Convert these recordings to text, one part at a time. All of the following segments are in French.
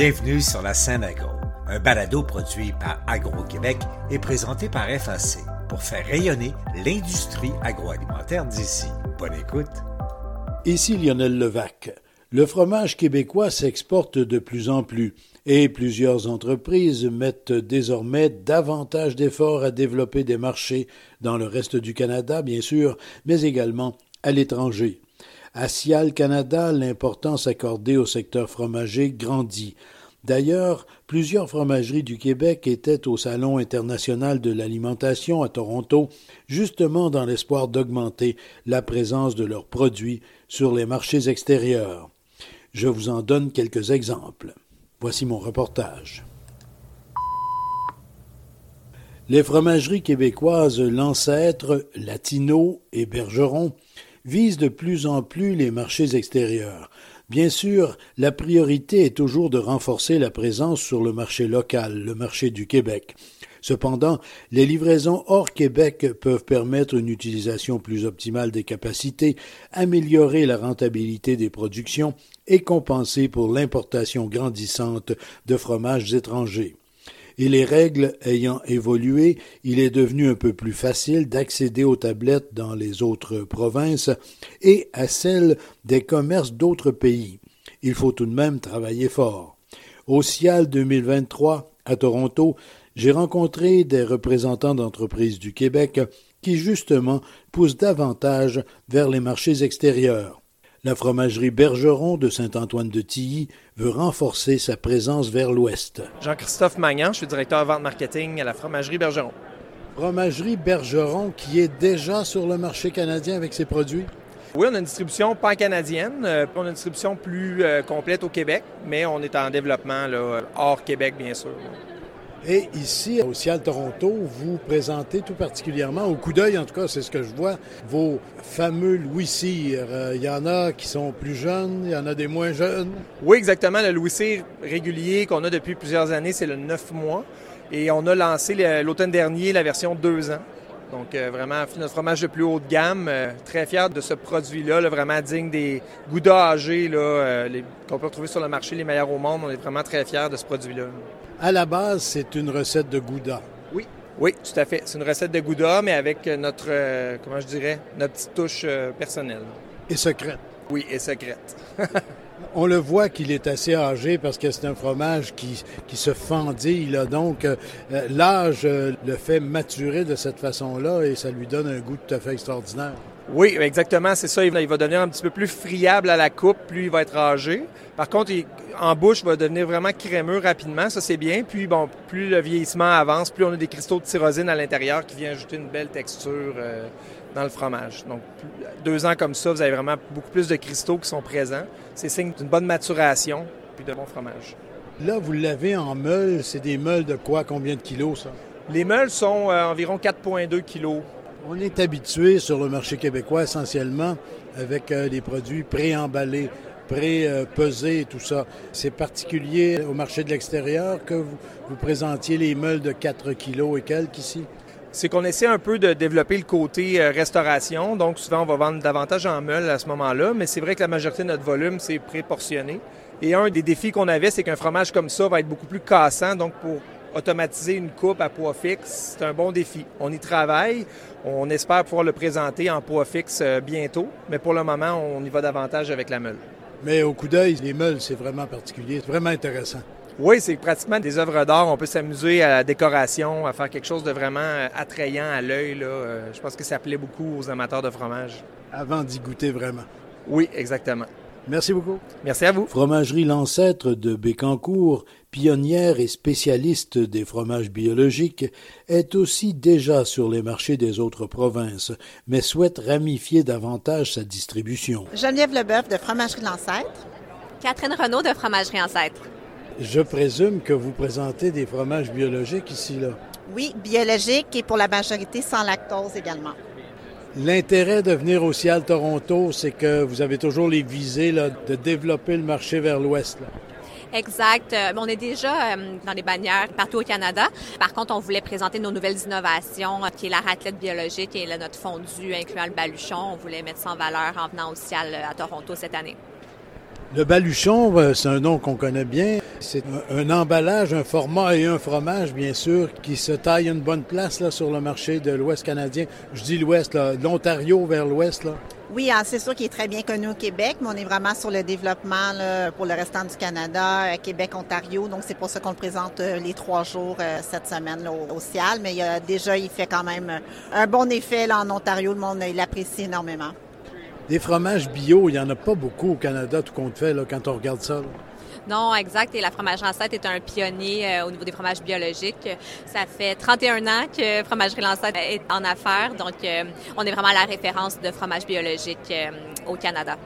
Bienvenue sur la scène agro, un balado produit par Agro-Québec et présenté par FAC pour faire rayonner l'industrie agroalimentaire d'ici. Bonne écoute. Ici Lionel Levac. Le fromage québécois s'exporte de plus en plus et plusieurs entreprises mettent désormais davantage d'efforts à développer des marchés dans le reste du Canada, bien sûr, mais également à l'étranger. À Cial Canada, l'importance accordée au secteur fromager grandit. D'ailleurs, plusieurs fromageries du Québec étaient au Salon international de l'alimentation à Toronto, justement dans l'espoir d'augmenter la présence de leurs produits sur les marchés extérieurs. Je vous en donne quelques exemples. Voici mon reportage. Les fromageries québécoises L'ancêtre, Latino et Bergeron vise de plus en plus les marchés extérieurs. Bien sûr, la priorité est toujours de renforcer la présence sur le marché local, le marché du Québec. Cependant, les livraisons hors Québec peuvent permettre une utilisation plus optimale des capacités, améliorer la rentabilité des productions et compenser pour l'importation grandissante de fromages étrangers et les règles ayant évolué, il est devenu un peu plus facile d'accéder aux tablettes dans les autres provinces et à celles des commerces d'autres pays. Il faut tout de même travailler fort. Au CIAL 2023, à Toronto, j'ai rencontré des représentants d'entreprises du Québec qui, justement, poussent davantage vers les marchés extérieurs. La fromagerie Bergeron de Saint-Antoine-de-Tilly veut renforcer sa présence vers l'ouest. Jean-Christophe Magnan, je suis directeur vente marketing à la fromagerie Bergeron. Fromagerie Bergeron qui est déjà sur le marché canadien avec ses produits? Oui, on a une distribution pan-canadienne, euh, on a une distribution plus euh, complète au Québec, mais on est en développement là, hors Québec, bien sûr. Et ici, au Cial Toronto, vous présentez tout particulièrement, au coup d'œil en tout cas, c'est ce que je vois, vos fameux Louis Cyr. Euh, il y en a qui sont plus jeunes, il y en a des moins jeunes. Oui, exactement. Le Louis Cyr régulier qu'on a depuis plusieurs années, c'est le 9 mois. Et on a lancé l'automne dernier la version 2 ans. Donc, euh, vraiment, notre fromage de plus haut de gamme. Euh, très fier de ce produit-là, vraiment digne des Gouda âgés qu'on peut retrouver sur le marché, les meilleurs au monde. On est vraiment très fiers de ce produit-là. À la base, c'est une recette de Gouda. Oui. Oui, tout à fait. C'est une recette de Gouda, mais avec notre, euh, comment je dirais, notre petite touche euh, personnelle. Et secrète. Oui, et secrète. On le voit qu'il est assez âgé parce que c'est un fromage qui, qui se fendit. Là. Donc, euh, l'âge le fait maturer de cette façon-là et ça lui donne un goût tout à fait extraordinaire. Oui, exactement, c'est ça. Il va devenir un petit peu plus friable à la coupe, plus il va être âgé. Par contre, en bouche, il va devenir vraiment crémeux rapidement, ça c'est bien. Puis bon, plus le vieillissement avance, plus on a des cristaux de tyrosine à l'intérieur qui viennent ajouter une belle texture euh, dans le fromage. Donc, deux ans comme ça, vous avez vraiment beaucoup plus de cristaux qui sont présents. C'est signe d'une bonne maturation puis de bon fromage. Là, vous l'avez en meule. C'est des meules de quoi? Combien de kilos, ça? Les meules sont euh, environ 4,2 kilos on est habitué sur le marché québécois essentiellement avec euh, des produits pré-emballés, pré-pesés et tout ça. C'est particulier au marché de l'extérieur que vous, présentiez les meules de 4 kilos et quelques ici? c'est qu'on essaie un peu de développer le côté euh, restauration. Donc, souvent, on va vendre davantage en meules à ce moment-là, mais c'est vrai que la majorité de notre volume, c'est préportionné. Et un des défis qu'on avait, c'est qu'un fromage comme ça va être beaucoup plus cassant. Donc, pour automatiser une coupe à poids fixe, c'est un bon défi. On y travaille. On espère pouvoir le présenter en poids fixe euh, bientôt, mais pour le moment, on y va davantage avec la meule. Mais au coup d'œil, les meules, c'est vraiment particulier, c'est vraiment intéressant. Oui, c'est pratiquement des œuvres d'art. On peut s'amuser à la décoration, à faire quelque chose de vraiment euh, attrayant à l'œil. Euh, je pense que ça plaît beaucoup aux amateurs de fromage. Avant d'y goûter vraiment. Oui, exactement. Merci beaucoup. Merci à vous. Fromagerie L'Ancêtre de Bécancourt, pionnière et spécialiste des fromages biologiques, est aussi déjà sur les marchés des autres provinces, mais souhaite ramifier davantage sa distribution. Geneviève Leboeuf de Fromagerie L'Ancêtre. Catherine Renaud de Fromagerie Ancêtre. Je présume que vous présentez des fromages biologiques ici, là. Oui, biologiques et pour la majorité sans lactose également. L'intérêt de venir au Cial Toronto, c'est que vous avez toujours les visées de développer le marché vers l'ouest. Exact. Euh, on est déjà euh, dans les bannières partout au Canada. Par contre, on voulait présenter nos nouvelles innovations, euh, qui est la raclette biologique et notre fondu incluant le baluchon. On voulait mettre ça en valeur en venant au Cial à Toronto cette année. Le baluchon, c'est un nom qu'on connaît bien. C'est un, emballage, un format et un fromage, bien sûr, qui se taille une bonne place là, sur le marché de l'Ouest canadien. Je dis l'Ouest, l'Ontario vers l'Ouest. Là. Oui, hein, c'est sûr qu'il est très bien connu au Québec, mais on est vraiment sur le développement pour le restant du Canada, euh, Québec, Ontario. Donc, c'est pour ça qu'on le présente euh, les trois jours cette semaine au, CIAL. Mais il déjà, il fait quand même un bon effet là, en Ontario. Le monde l'apprécie énormément. Des fromages bio, il n'y en a pas beaucoup au Canada, tout compte fait, là, quand on regarde ça. Non, exact. Et la fromagerie Lancette est un pionnier euh, au niveau des fromages biologiques. Ça fait 31 ans que Fromagerie Lancette est en affaires. Donc, euh, on est vraiment la référence de fromage biologique euh, au Canada.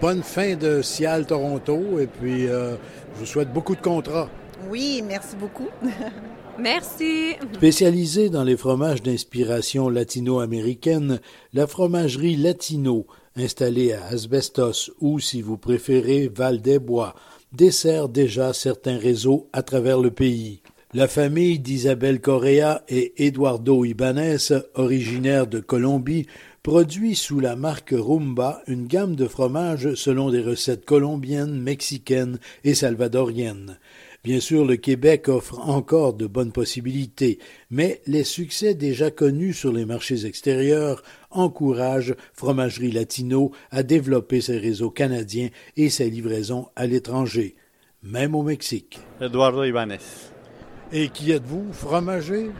Bonne fin de Cial Toronto et puis je vous souhaite beaucoup de contrats. Oui, merci beaucoup. Merci. Spécialisée dans les fromages d'inspiration latino-américaine, la fromagerie Latino installé à Asbestos ou, si vous préférez, Val-des-Bois, dessert déjà certains réseaux à travers le pays. La famille d'Isabelle Correa et Eduardo Ibanez, originaire de Colombie, produit sous la marque Rumba une gamme de fromages selon des recettes colombiennes, mexicaines et salvadoriennes. Bien sûr, le Québec offre encore de bonnes possibilités, mais les succès déjà connus sur les marchés extérieurs encouragent Fromagerie Latino à développer ses réseaux canadiens et ses livraisons à l'étranger, même au Mexique. Eduardo Ibanez. Et qui êtes-vous, fromager?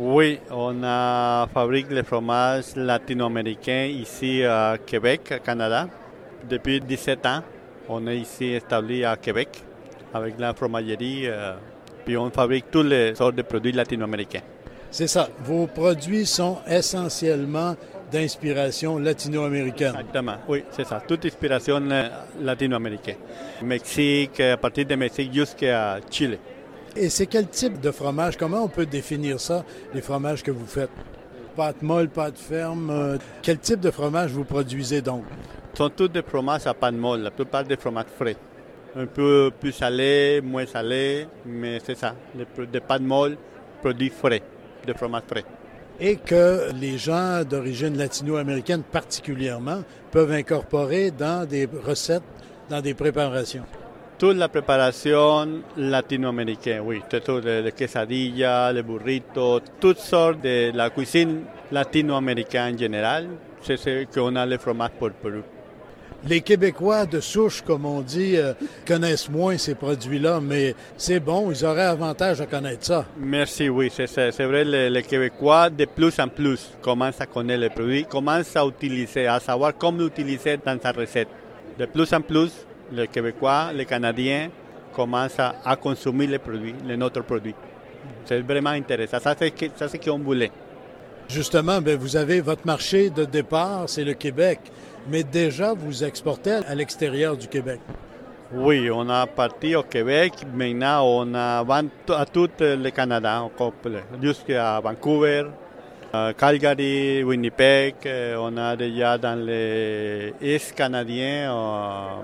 Oui, on a fabrique les fromages latino-américains ici à Québec, Canada, depuis 17 ans. On est ici établi à Québec avec la fromagerie, euh, puis on fabrique tous les sortes de produits latino-américains. C'est ça. Vos produits sont essentiellement d'inspiration latino-américaine. Exactement, oui, c'est ça. Toute inspiration euh, latino-américaine. Mexique, à partir de Mexique jusqu'à Chili. Et c'est quel type de fromage? Comment on peut définir ça, les fromages que vous faites? Pâte molle, pâte ferme. Euh, quel type de fromage vous produisez donc? Ce sont tous des fromages à pâte molle, la plupart des fromages frais un peu plus salé, moins salé, mais c'est ça, des pâtes molles, produits frais, de fromage frais. Et que les gens d'origine latino-américaine particulièrement peuvent incorporer dans des recettes, dans des préparations. Toute la préparation latino-américaine, oui, tout les quesadillas, les burritos, toutes sortes de la cuisine latino-américaine en général, c'est ce qu'on a le fromage pour, pour, les Québécois de souche, comme on dit, euh, connaissent moins ces produits-là, mais c'est bon, ils auraient avantage à connaître ça. Merci, oui, c'est vrai, les, Québécois de plus en plus commencent à connaître les produits, commencent à utiliser, à savoir comment l'utiliser dans sa recette. De plus en plus, les Québécois, les Canadiens commencent à, consommer les produits, les notre produits. C'est vraiment intéressant. Ça, c'est ce qu'on voulait. Justement, ben, vous avez votre marché de départ, c'est le Québec mais déjà vous exportez à l'extérieur du Québec. Oui, on a parti au Québec. Maintenant, on a à tout le Canada jusqu'à Vancouver, Calgary, Winnipeg. Euh, on a déjà dans les Est canadiens, euh,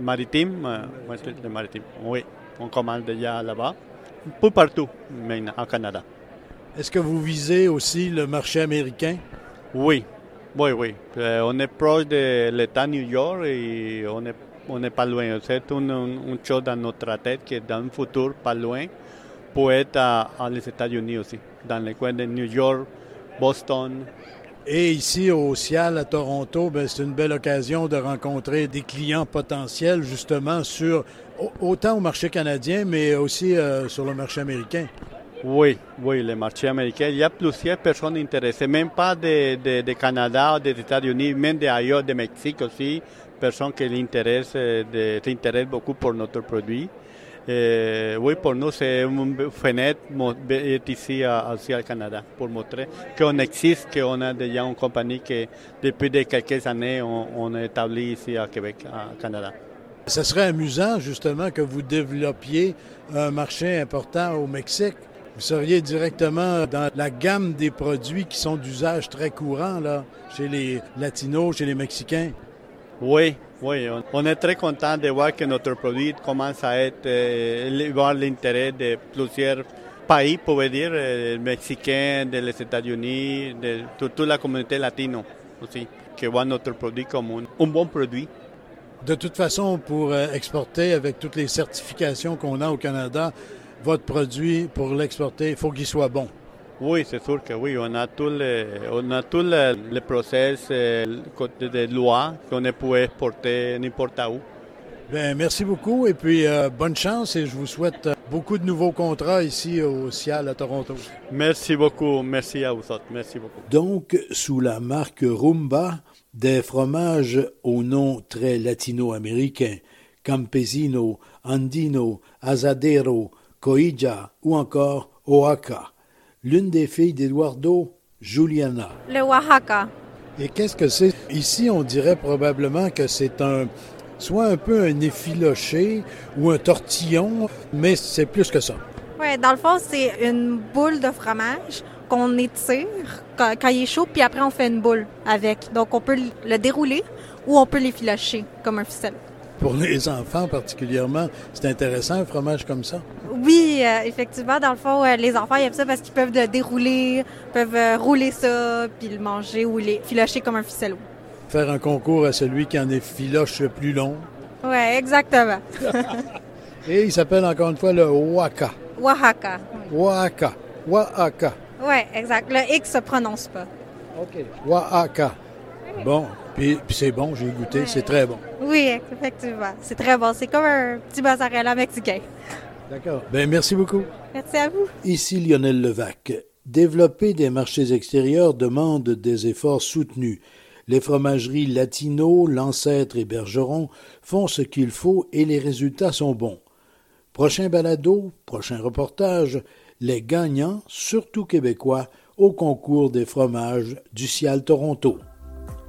maritime, euh, maritime. Oui, on commande déjà là-bas. Pour partout, au Canada. Est-ce que vous visez aussi le marché américain? Oui, oui, oui. Euh, on est proche de l'État New York et on n'est on est pas loin. C'est une, une, chose dans notre tête que dans un futur pas loin peut être à, les États-Unis aussi, dans les coins de New York, Boston. Et ici au Cial à Toronto, ben, c'est une belle occasion de rencontrer des clients potentiels justement sur autant au marché canadien, mais aussi euh, sur le marché américain. Oui, oui, le marché américain. Il y a plusieurs personnes intéressées, même pas de, de, de Canada des États-Unis, même d'ailleurs, de Mexique aussi, personnes qui s'intéressent beaucoup pour notre produit. Et oui, pour nous, c'est une fenêtre ici aussi au Canada pour montrer qu'on existe, qu'on a déjà une compagnie qui, depuis quelques années, on, on est établi ici à Québec, au Canada. Ce serait amusant, justement, que vous développiez un marché important au Mexique vous seriez directement dans la gamme des produits qui sont d'usage très courant là, chez les Latinos, chez les Mexicains? Oui, oui, on est très content de voir que notre produit commence à être, euh, voir l'intérêt de plusieurs pays, pour dire, euh, mexicains, des États-Unis, de toute la communauté latino aussi, qui voit notre produit comme un, un bon produit. De toute façon, pour euh, exporter avec toutes les certifications qu'on a au Canada, votre produit, pour l'exporter, il faut qu'il soit bon. Oui, c'est sûr que oui. On a tous les, on a tout le, le process euh, de loi qu'on peut exporter n'importe où. Bien, merci beaucoup et puis euh, bonne chance et je vous souhaite euh, beaucoup de nouveaux contrats ici au Cial à Toronto. Merci beaucoup. Merci à vous autres. Merci beaucoup. Donc, sous la marque Rumba, des fromages au nom très latino-américain, Campesino, Andino, Azadero, Coija ou encore Oaxaca. L'une des filles d'Eduardo, Juliana. Le Oaxaca. Et qu'est-ce que c'est? Ici, on dirait probablement que c'est un soit un peu un effiloché ou un tortillon, mais c'est plus que ça. Oui, dans le fond, c'est une boule de fromage qu'on étire quand, quand, il est chaud, puis après on fait une boule avec. Donc on peut le dérouler ou on peut l'effilocher comme un ficelle. Pour les enfants particulièrement, c'est intéressant un fromage comme ça? Oui, euh, effectivement, dans le fond, euh, les enfants ils aiment ça parce qu'ils peuvent le dérouler, peuvent euh, rouler ça, puis le manger ou l'effilocher comme un ficello faire un concours à celui qui en est filoche le plus long. Oui, exactement. Et il s'appelle encore une fois le Oaxaca. Oaxaca. Oaxaca. Oaxaca. Oui, exact. Le X se prononce pas. OK. Oaxaca. Bon, puis, c'est bon, j'ai goûté, ouais. c'est très bon. Oui, effectivement. C'est très bon. C'est comme un petit mozzarella mexicain. D'accord. Ben merci beaucoup. Merci à vous. Ici Lionel Levac. Développer des marchés extérieurs demande des efforts soutenus. Les fromageries Latino, L'Ancêtre et Bergeron font ce qu'il faut et les résultats sont bons. Prochain balado, prochain reportage, les gagnants, surtout québécois, au concours des fromages du Cial Toronto.